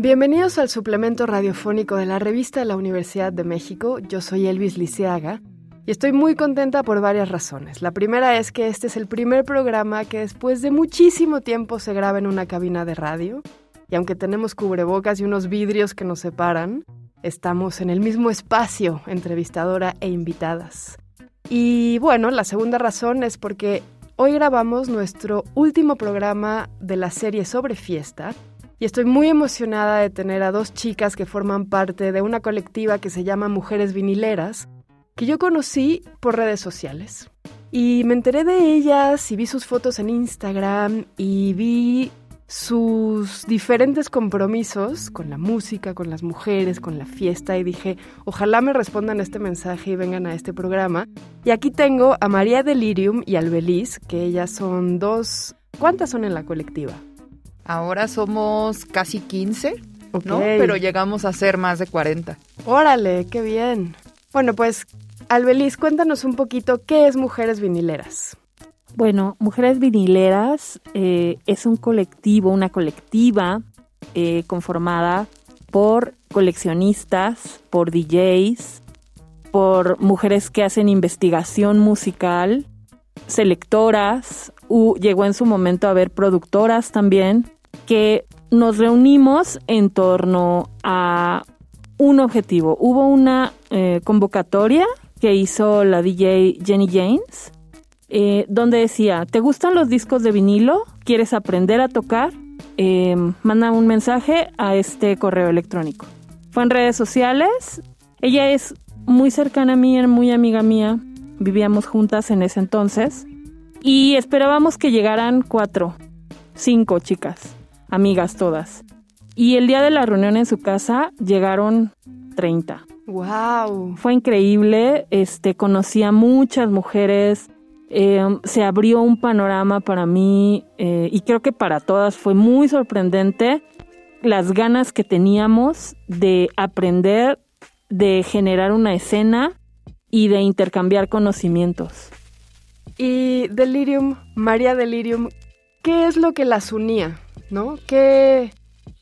Bienvenidos al suplemento radiofónico de la revista de la Universidad de México. Yo soy Elvis Liceaga y estoy muy contenta por varias razones. La primera es que este es el primer programa que después de muchísimo tiempo se graba en una cabina de radio. Y aunque tenemos cubrebocas y unos vidrios que nos separan, estamos en el mismo espacio, entrevistadora e invitadas. Y bueno, la segunda razón es porque hoy grabamos nuestro último programa de la serie sobre fiesta y estoy muy emocionada de tener a dos chicas que forman parte de una colectiva que se llama Mujeres Vinileras, que yo conocí por redes sociales. Y me enteré de ellas y vi sus fotos en Instagram y vi sus diferentes compromisos con la música, con las mujeres, con la fiesta y dije, ojalá me respondan este mensaje y vengan a este programa. Y aquí tengo a María Delirium y al Beliz, que ellas son dos... ¿Cuántas son en la colectiva? Ahora somos casi 15, ¿no? Pero llegamos a ser más de 40. Órale, qué bien. Bueno, pues, Albeliz, cuéntanos un poquito qué es Mujeres Vinileras. Bueno, Mujeres Vinileras eh, es un colectivo, una colectiva eh, conformada por coleccionistas, por DJs, por mujeres que hacen investigación musical, selectoras, llegó en su momento a haber productoras también, que nos reunimos en torno a un objetivo. Hubo una eh, convocatoria que hizo la DJ Jenny James, eh, donde decía, ¿te gustan los discos de vinilo? ¿Quieres aprender a tocar? Eh, manda un mensaje a este correo electrónico. Fue en redes sociales. Ella es muy cercana a mí, muy amiga mía. Vivíamos juntas en ese entonces. Y esperábamos que llegaran cuatro, cinco chicas amigas todas. Y el día de la reunión en su casa llegaron 30. Wow. Fue increíble, este conocí a muchas mujeres, em, se abrió un panorama para mí eh, y creo que para todas fue muy sorprendente las ganas que teníamos de aprender, de generar una escena y de intercambiar conocimientos. Y Delirium, María Delirium, ¿qué es lo que las unía? ¿no? ¿Qué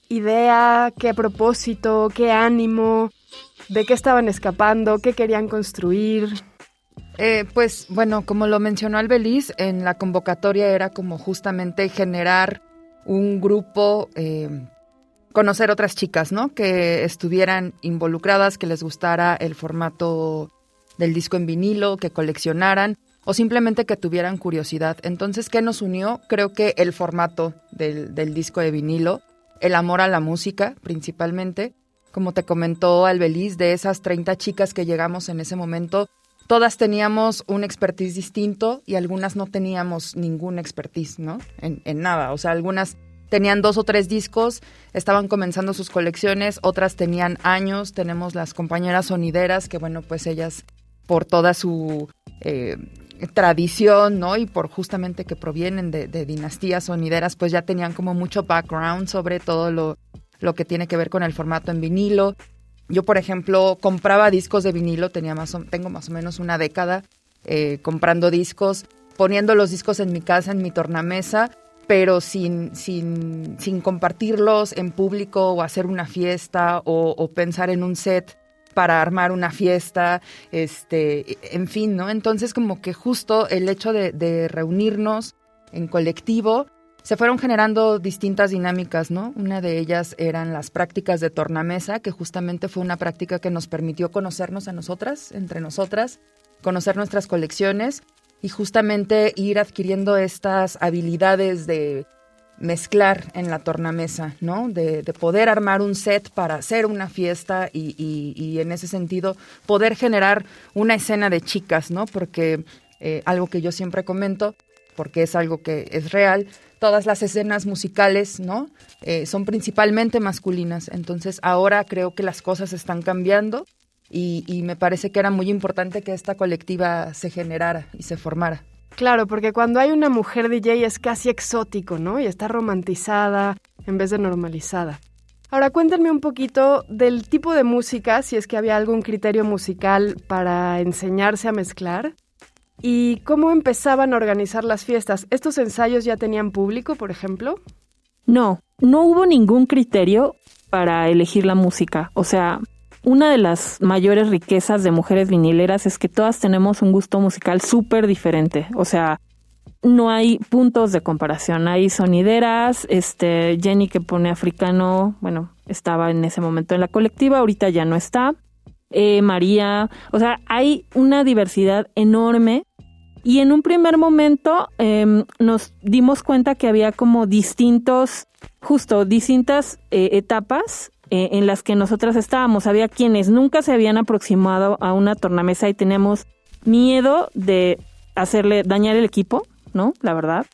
idea, qué propósito, qué ánimo, de qué estaban escapando, qué querían construir? Eh, pues bueno, como lo mencionó Albeliz, en la convocatoria era como justamente generar un grupo, eh, conocer otras chicas, ¿no? Que estuvieran involucradas, que les gustara el formato del disco en vinilo, que coleccionaran o simplemente que tuvieran curiosidad. Entonces, ¿qué nos unió? Creo que el formato del, disco de vinilo, el amor a la música principalmente. Como te comentó Albeliz, de esas 30 chicas que llegamos en ese momento, todas teníamos un expertise distinto y algunas no teníamos ningún expertise, ¿no? En, en nada. O sea, algunas tenían dos o tres discos, estaban comenzando sus colecciones, otras tenían años. Tenemos las compañeras sonideras, que bueno, pues ellas por toda su eh, tradición, ¿no? Y por justamente que provienen de, dinastías sonideras, pues ya tenían como mucho background sobre todo lo, lo que tiene que ver con el formato en vinilo. Yo, por ejemplo, compraba discos de vinilo, tenía más tengo más o menos una década eh, comprando discos, poniendo los discos en mi casa, en mi tornamesa, pero sin, sin, sin compartirlos en público o hacer una fiesta o pensar en un set para armar una fiesta, este, en fin, ¿no? Entonces como que justo el hecho de, reunirnos en colectivo, se fueron generando distintas dinámicas, ¿no? Una de ellas eran las prácticas de tornamesa, que justamente fue una práctica que nos permitió conocernos a nosotras, entre nosotras, conocer nuestras colecciones y justamente ir adquiriendo estas habilidades de mezclar en la tornamesa, ¿no? De, poder armar un set para hacer una fiesta y, en ese sentido poder generar una escena de chicas, ¿no? Porque eh, algo que yo siempre comento, porque es algo que es real, todas las escenas musicales, ¿no? Eh, son principalmente masculinas. Entonces ahora creo que las cosas están cambiando y, me parece que era muy importante que esta colectiva se generara y se formara. Claro, porque cuando hay una mujer DJ es casi exótico, ¿no? Y está romantizada en vez de normalizada. Ahora cuéntenme un poquito del tipo de música, si es que había algún criterio musical para enseñarse a mezclar. ¿Y cómo empezaban a organizar las fiestas? ¿Estos ensayos ya tenían público, por ejemplo? No, no hubo ningún criterio para elegir la música. O sea, una de las mayores riquezas de mujeres vinileras es que todas tenemos un gusto musical súper diferente. O sea, no hay puntos de comparación. Hay sonideras, este, Jenny que pone africano, bueno, estaba en ese momento en la colectiva, ahorita ya no está. Eh, María, o sea, hay una diversidad enorme y en un primer momento em, nos dimos cuenta que había como distintos, justo distintas eh, etapas eh, en las que nosotras estábamos. Había quienes nunca se habían aproximado a una tornamesa y teníamos miedo de hacerle dañar el equipo, ¿no? La verdad.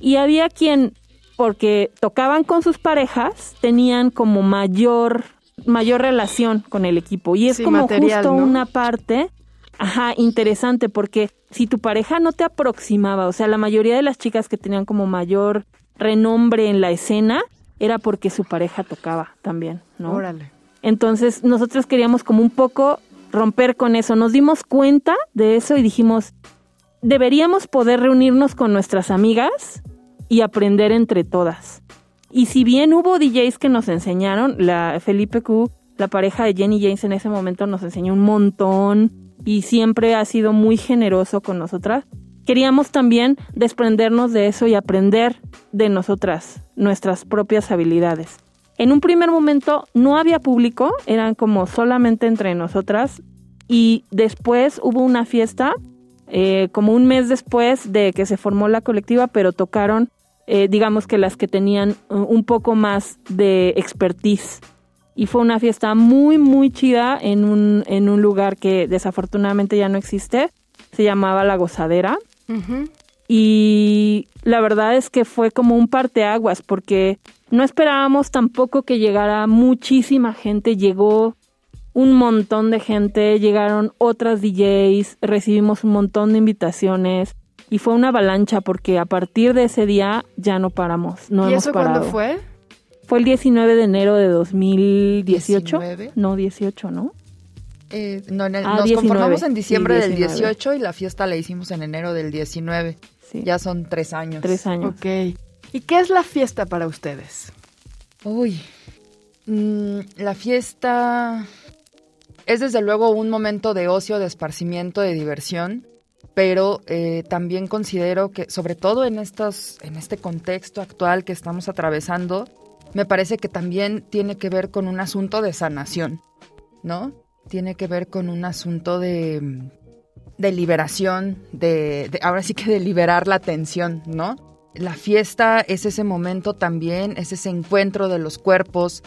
Y había quien, porque tocaban con sus parejas, tenían como mayor mayor relación con el equipo y es como justo una parte Ajá, interesante, porque si tu pareja no te aproximaba, o sea, la mayoría de las chicas que tenían como mayor renombre en la escena era porque su pareja tocaba también, ¿no? Órale. Entonces, nosotros queríamos como un poco romper con eso. Nos dimos cuenta de eso y dijimos, deberíamos poder reunirnos con nuestras amigas y aprender entre todas. Y si bien hubo DJs que nos enseñaron, la Felipe Q, la pareja de Jenny James en ese momento nos enseñó un montón y siempre ha sido muy generoso con nosotras. Queríamos también desprendernos de eso y aprender de nosotras, nuestras propias habilidades. En un primer momento no había público, eran como solamente entre nosotras y después hubo una fiesta, eh, como un mes después de que se formó la colectiva, pero tocaron, eh, digamos que las que tenían un poco más de expertise y fue una fiesta muy, muy chida en un, en un lugar que desafortunadamente ya no existe. Se llamaba La Gozadera. Y la verdad es que fue como un parteaguas porque no esperábamos tampoco que llegara muchísima gente. Llegó un montón de gente, llegaron otras DJs, recibimos un montón de invitaciones y fue una avalancha porque a partir de ese día ya no paramos. No ¿Y eso cuándo fue? Fue el 19 de enero de 2018. No, 18, ¿no? Eh, no, ah, nos conformamos en diciembre del 18 y la fiesta la hicimos en enero del 19. Ya son tres años. Tres años. Ok. ¿Y qué es la fiesta para ustedes? Uy, mm, la fiesta es desde luego un momento de ocio, de esparcimiento, de diversión, pero eh, también considero que, sobre todo en, estos, en este contexto actual que estamos atravesando, me parece que también tiene que ver con un asunto de sanación, ¿no? Tiene que ver con un asunto de, de liberación, de, ahora sí que de liberar la tensión, ¿no? La fiesta es ese momento también, es ese encuentro de los cuerpos,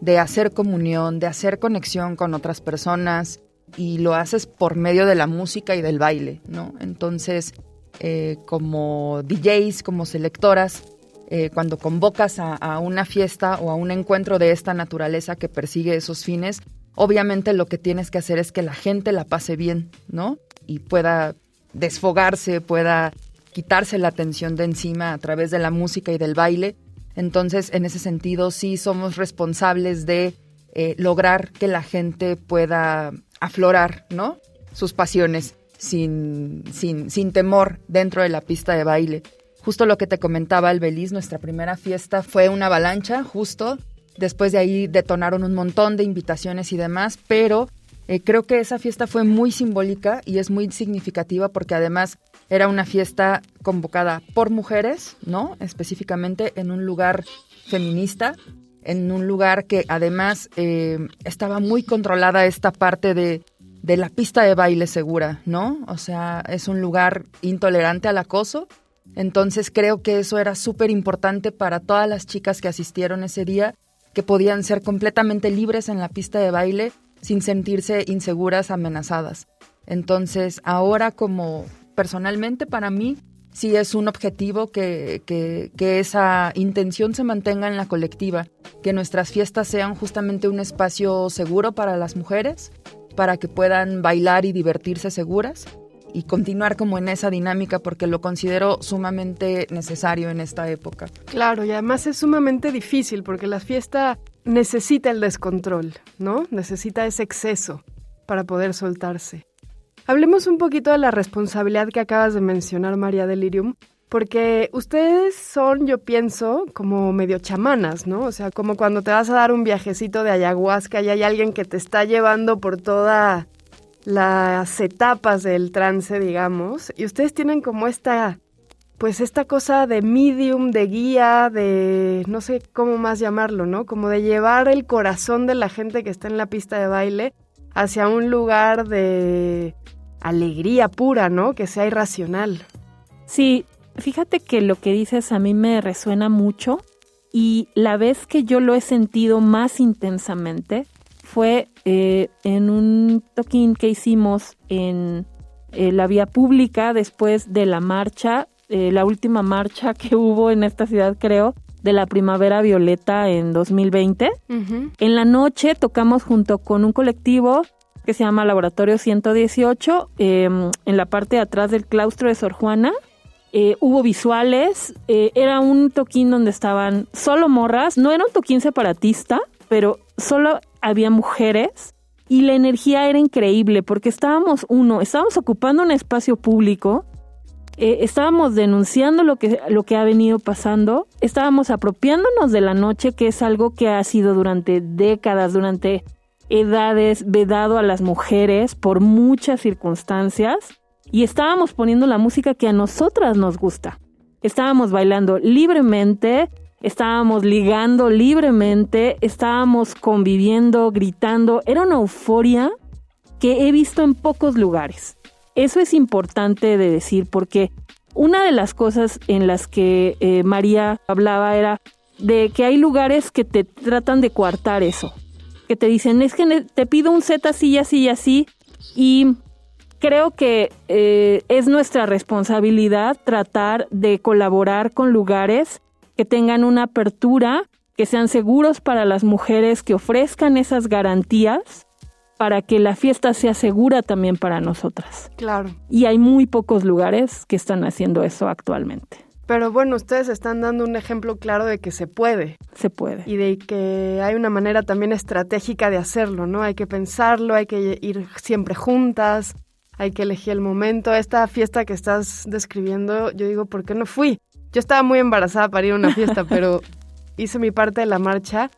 de hacer comunión, de hacer conexión con otras personas y lo haces por medio de la música y del baile, ¿no? Entonces, eh, como DJs, como selectoras, eh, cuando convocas a, una fiesta o a un encuentro de esta naturaleza que persigue esos fines, obviamente lo que tienes que hacer es que la gente la pase bien, ¿no? Y pueda desfogarse, pueda quitarse la tensión de encima a través de la música y del baile. Entonces, en ese sentido, sí somos responsables de eh, lograr que la gente pueda aflorar, ¿no? Sus pasiones sin, sin, sin temor dentro de la pista de baile. Justo lo que te comentaba el Beliz, nuestra primera fiesta fue una avalancha, justo. Después de ahí detonaron un montón de invitaciones y demás, pero eh, creo que esa fiesta fue muy simbólica y es muy significativa porque además era una fiesta convocada por mujeres, ¿no? Específicamente en un lugar feminista, en un lugar que además eh, estaba muy controlada esta parte de, de la pista de baile segura, ¿no? O sea, es un lugar intolerante al acoso entonces creo que eso era súper importante para todas las chicas que asistieron ese día, que podían ser completamente libres en la pista de baile sin sentirse inseguras, amenazadas. Entonces ahora como personalmente para mí sí es un objetivo que, que, que, esa intención se mantenga en la colectiva, que nuestras fiestas sean justamente un espacio seguro para las mujeres, para que puedan bailar y divertirse seguras y continuar como en esa dinámica porque lo considero sumamente necesario en esta época. Claro, y además es sumamente difícil porque la fiesta necesita el descontrol, ¿no? Necesita ese exceso para poder soltarse. Hablemos un poquito de la responsabilidad que acabas de mencionar, María Delirium, porque ustedes son, yo pienso, como medio chamanas, ¿no? O sea, como cuando te vas a dar un viajecito de ayahuasca y hay alguien que te está llevando por todas las etapas del trance, digamos, y ustedes tienen como esta, pues esta cosa de medium, de guía, de no sé cómo más llamarlo, ¿no? Como de llevar el corazón de la gente que está en la pista de baile hacia un lugar de alegría pura, ¿no? Que sea irracional. Sí, fíjate que lo que dices a mí me resuena mucho y la vez que yo lo he sentido más intensamente fue eh, en un toquín que hicimos en eh, la vía pública después de la marcha, eh, la última marcha que hubo en esta ciudad creo, de la Primavera Violeta en 2020. En la noche tocamos junto con un colectivo que se llama Laboratorio 118 em, en la parte de atrás del claustro de Sor Juana. Eh, hubo visuales, eh, era un toquín donde estaban solo morras, no era un toquín separatista, pero solo había mujeres y la energía era increíble porque estábamos, uno, estábamos ocupando un espacio público, eh, estábamos denunciando lo que, lo que ha venido pasando, estábamos apropiándonos de la noche, que es algo que ha sido durante décadas, durante edades, vedado a las mujeres por muchas circunstancias y estábamos poniendo la música que a nosotras nos gusta. Estábamos bailando libremente, estábamos ligando libremente, estábamos conviviendo, gritando. Era una euforia que he visto en pocos lugares. Eso es importante de decir porque una de las cosas en las que eh, María hablaba era de que hay lugares que te tratan de coartar eso, que te dicen es que te pido un set así y así y así y creo que eh, es nuestra responsabilidad tratar de colaborar con lugares que tengan una apertura, que sean seguros para las mujeres, que ofrezcan esas garantías para que la fiesta sea segura también para nosotras. Claro. Y hay muy pocos lugares que están haciendo eso actualmente. Pero bueno, ustedes están dando un ejemplo claro de que se puede. Se puede. Y de que hay una manera también estratégica de hacerlo, ¿no? Hay que pensarlo, hay que ir siempre juntas, hay que elegir el momento. Esta fiesta que estás describiendo, yo digo, ¿por qué no fui? Yo estaba muy embarazada para ir a una fiesta, pero hice mi parte de la marcha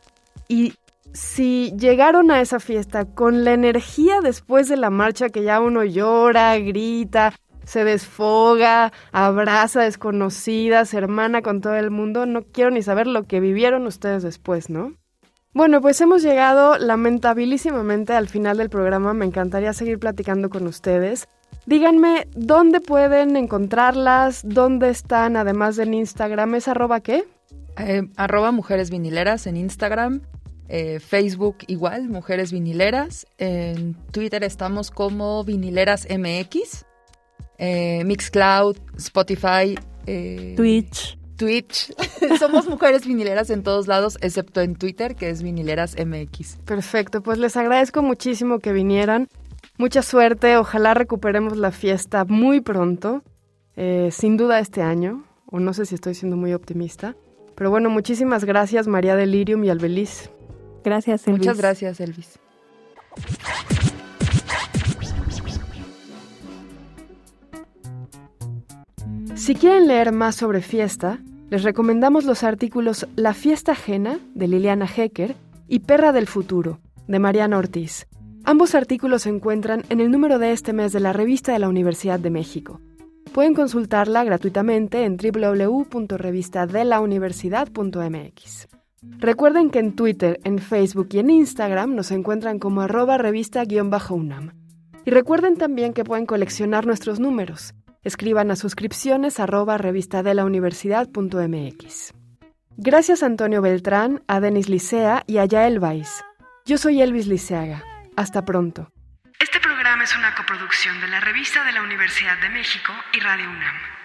y si llegaron a esa fiesta con la energía después de la marcha que ya uno llora, grita, se desfoga, abraza desconocidas, hermana con todo el mundo, no quiero ni saber lo que vivieron ustedes después, ¿no? Bueno, pues hemos llegado lamentabilísimamente al final del programa. Me encantaría seguir platicando con ustedes. Díganme dónde pueden encontrarlas, dónde están, además en Instagram. ¿Es arroba qué? Eh, arroba mujeres vinileras en Instagram. Eh, Facebook igual, Mujeres Vinileras. En Twitter estamos como Vinileras MX. Eh, Mixcloud, Spotify. Twitch. Twitch. Somos mujeres vinileras en todos lados, excepto en Twitter, que es Vinileras MX. Perfecto, pues les agradezco muchísimo que vinieran. Mucha suerte, ojalá recuperemos la fiesta muy pronto, eh, sin duda este año, o no sé si estoy siendo muy optimista. Pero bueno, muchísimas gracias María Delirium y Albeliz. Gracias, Elvis. Muchas gracias, Elvis. Si quieren leer más sobre fiesta, les recomendamos los artículos La fiesta ajena, de Liliana Hecker, y Perra del futuro, de Mariana Ortiz. Ambos artículos se encuentran en el número de este mes de la revista de la Universidad de México. Pueden consultarla gratuitamente en www.revistadelauniversidad.mx. Recuerden que en Twitter, en Facebook y en Instagram nos encuentran como arroba revista-unam. Y recuerden también que pueden coleccionar nuestros números. Escriban a suscripciones arroba revistadelauniversidad.mx. Gracias Antonio Beltrán, a Denis Licea y a Yael Weiss. Yo soy Elvis Liceaga. Hasta pronto. Este programa es una coproducción de la Revista de la Universidad de México y Radio UNAM.